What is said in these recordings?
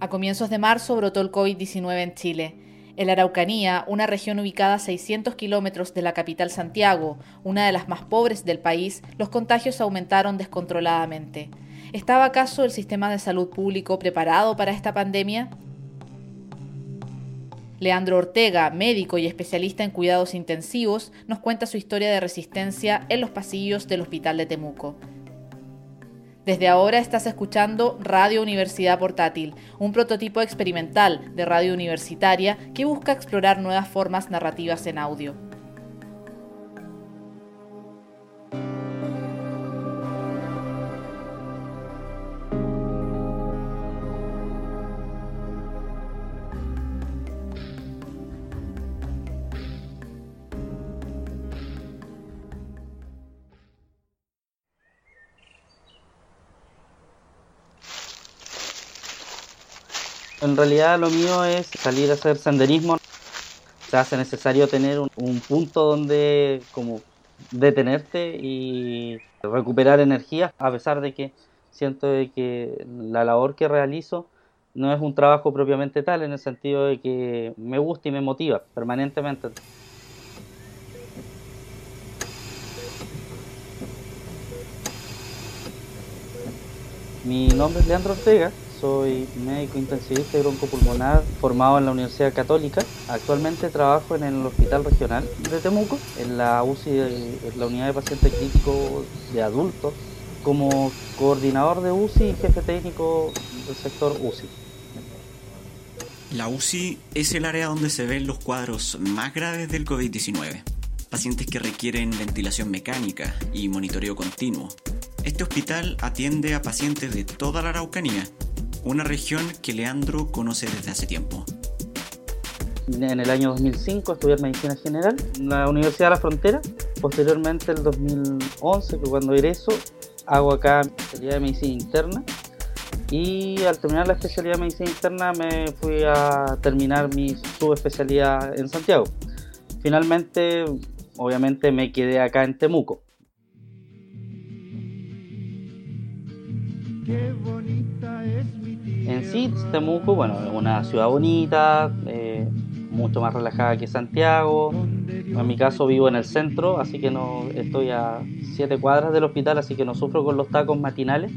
A comienzos de marzo brotó el COVID-19 en Chile. En Araucanía, una región ubicada a 600 kilómetros de la capital Santiago, una de las más pobres del país, los contagios aumentaron descontroladamente. ¿Estaba acaso el sistema de salud público preparado para esta pandemia? Leandro Ortega, médico y especialista en cuidados intensivos, nos cuenta su historia de resistencia en los pasillos del Hospital de Temuco. Desde ahora estás escuchando Radio Universidad Portátil, un prototipo experimental de radio universitaria que busca explorar nuevas formas narrativas en audio. En realidad lo mío es salir a hacer senderismo. Se hace necesario tener un, punto donde como detenerte y recuperar energía, a pesar de que siento de que la labor que realizo no es un trabajo propiamente tal, en el sentido de que me gusta y me motiva permanentemente. Mi nombre es Leandro Ortega, soy médico intensivista y broncopulmonar formado en la Universidad Católica. Actualmente trabajo en el Hospital Regional de Temuco, en la UCI, en la unidad de pacientes críticos de adultos, como coordinador de UCI y jefe técnico del sector UCI. La UCI es el área donde se ven los cuadros más graves del COVID-19. Pacientes que requieren ventilación mecánica y monitoreo continuo. Este hospital atiende a pacientes de toda la Araucanía una región que Leandro conoce desde hace tiempo. En el año 2005 estudié Medicina General en la Universidad de la Frontera. Posteriormente, el 2011, que cuando egreso, hago acá especialidad de Medicina Interna. Y al terminar la especialidad de Medicina Interna me fui a terminar mi subespecialidad en Santiago. Finalmente, obviamente me quedé acá en Temuco. Qué es en sí, Temuco, bueno, es una ciudad bonita, eh, mucho más relajada que Santiago. En mi caso vivo en el centro, así que no estoy a siete cuadras del hospital, así que no sufro con los tacos matinales.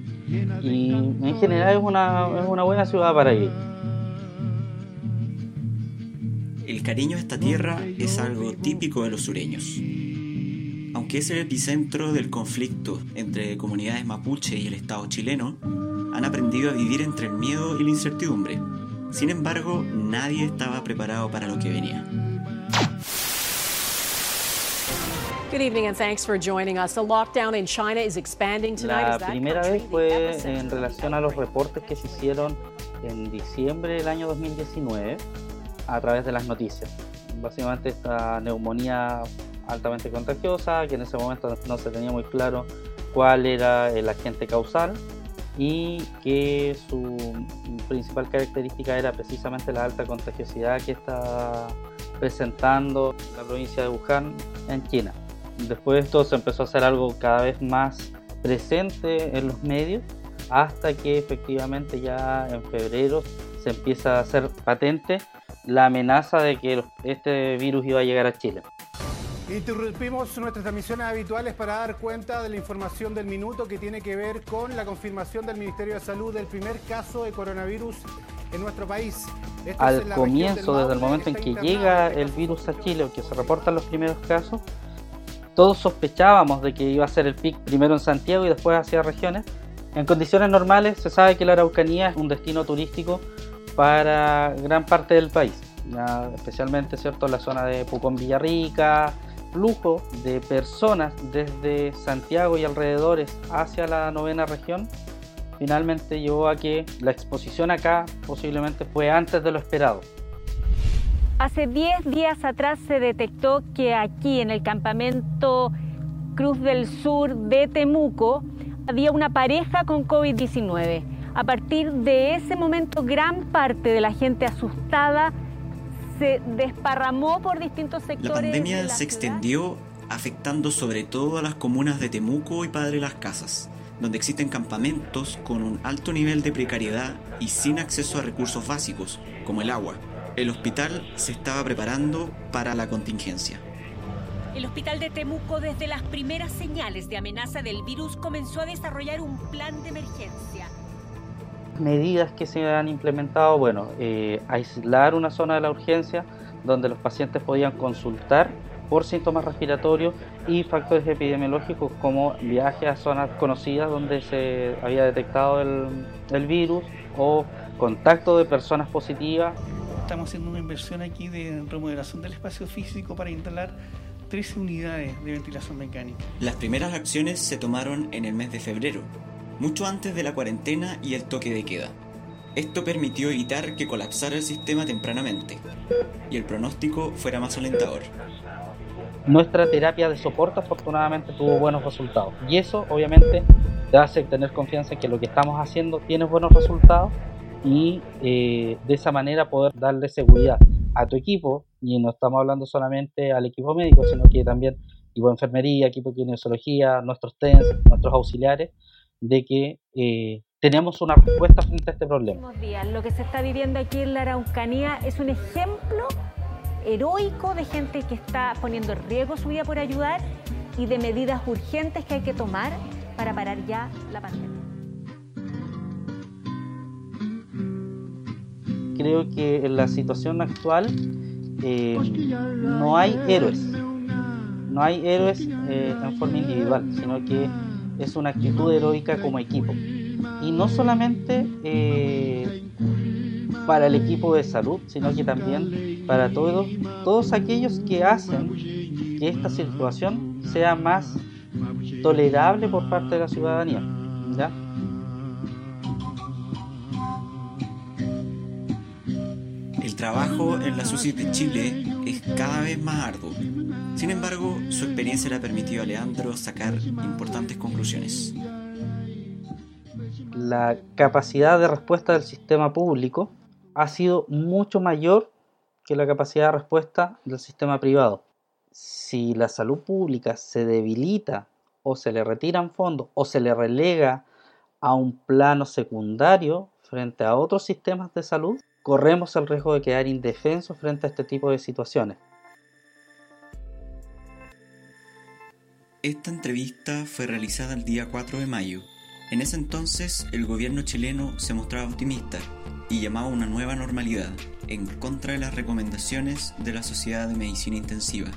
Y en general es una, es una buena ciudad para ir. El cariño a esta tierra es algo típico de los sureños. Aunque es el epicentro del conflicto entre comunidades mapuche y el Estado chileno, han aprendido a vivir entre el miedo y la incertidumbre. Sin embargo, nadie estaba preparado para lo que venía. La primera vez fue en relación a los reportes que se hicieron en diciembre del año 2019 a través de las noticias. Básicamente esta neumonía altamente contagiosa, que en ese momento no se tenía muy claro cuál era el agente causal, y que su principal característica era precisamente la alta contagiosidad que está presentando la provincia de Wuhan en China. Después de esto se empezó a hacer algo cada vez más presente en los medios hasta que efectivamente ya en febrero se empieza a hacer patente la amenaza de que este virus iba a llegar a Chile. Interrumpimos nuestras transmisiones habituales para dar cuenta de la información del minuto que tiene que ver con la confirmación del Ministerio de Salud del primer caso de coronavirus en nuestro país. Al comienzo, desde el momento en que llega el virus a Chile o que se reportan los primeros casos, todos sospechábamos de que iba a ser el pic primero en Santiago y después hacia regiones. En condiciones normales se sabe que la Araucanía es un destino turístico para gran parte del país, especialmente cierto la zona de Pucón Villarrica, flujo de personas desde Santiago y alrededores hacia la novena región, finalmente llevó a que la exposición acá posiblemente fue antes de lo esperado. Hace 10 días atrás se detectó que aquí en el campamento Cruz del Sur de Temuco había una pareja con COVID-19. A partir de ese momento gran parte de la gente asustada se desparramó por distintos sectores. La pandemia se extendió afectando sobre todo a las comunas de Temuco y Padre Las Casas, donde existen campamentos con un alto nivel de precariedad y sin acceso a recursos básicos, como el agua. El hospital se estaba preparando para la contingencia. El hospital de Temuco desde las primeras señales de amenaza del virus comenzó a desarrollar un plan de emergencia. Medidas que se han implementado, bueno, eh, aislar una zona de la urgencia donde los pacientes podían consultar por síntomas respiratorios y factores epidemiológicos como viaje a zonas conocidas donde se había detectado el, el virus o contacto de personas positivas. Estamos haciendo una inversión aquí de remodelación del espacio físico para instalar 13 unidades de ventilación mecánica. Las primeras acciones se tomaron en el mes de febrero, mucho antes de la cuarentena y el toque de queda. Esto permitió evitar que colapsara el sistema tempranamente y el pronóstico fuera más alentador. Nuestra terapia de soporte afortunadamente tuvo buenos resultados y eso obviamente te hace tener confianza en que lo que estamos haciendo tiene buenos resultados y eh, de esa manera poder darle seguridad a tu equipo y no estamos hablando solamente al equipo médico sino que también equipo de enfermería, equipo de kinesiología, nuestros TENS, nuestros auxiliares de que eh, tenemos una respuesta frente a este problema. Lo que se está viviendo aquí en la Araucanía es un ejemplo heroico de gente que está poniendo en riesgo su vida por ayudar y de medidas urgentes que hay que tomar para parar ya la pandemia. Creo que en la situación actual eh, no hay héroes, no hay héroes eh, en forma individual, sino que es una actitud heroica como equipo. Y no solamente eh, para el equipo de salud, sino que también para todos, todos aquellos que hacen que esta situación sea más tolerable por parte de la ciudadanía. Trabajo en la SUSI de Chile es cada vez más arduo. Sin embargo, su experiencia le ha permitido a Leandro sacar importantes conclusiones. La capacidad de respuesta del sistema público ha sido mucho mayor que la capacidad de respuesta del sistema privado. Si la salud pública se debilita o se le retiran fondos o se le relega a un plano secundario frente a otros sistemas de salud, corremos el riesgo de quedar indefensos frente a este tipo de situaciones. Esta entrevista fue realizada el día 4 de mayo. En ese entonces el gobierno chileno se mostraba optimista y llamaba una nueva normalidad, en contra de las recomendaciones de la Sociedad de Medicina Intensiva.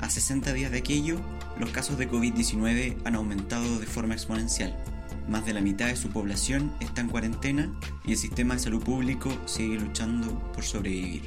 A 60 días de aquello, los casos de COVID-19 han aumentado de forma exponencial. Más de la mitad de su población está en cuarentena y el sistema de salud público sigue luchando por sobrevivir.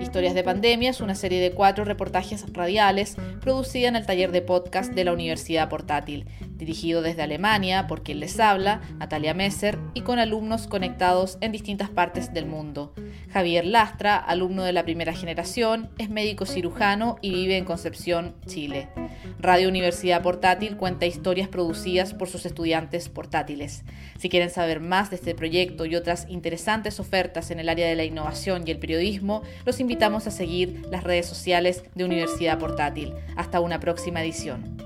Historias de Pandemia es una serie de cuatro reportajes radiales producida en el taller de podcast de la Universidad Portátil, dirigido desde Alemania por quien les habla, Natalia Messer, y con alumnos conectados en distintas partes del mundo. Javier Lastra, alumno de la primera generación, es médico cirujano y vive en Concepción, Chile. Radio Universidad Portátil cuenta historias producidas por sus estudiantes portátiles. Si quieren saber más de este proyecto y otras interesantes ofertas en el área de la innovación y el periodismo, los invitamos a seguir las redes sociales de Universidad Portátil. Hasta una próxima edición.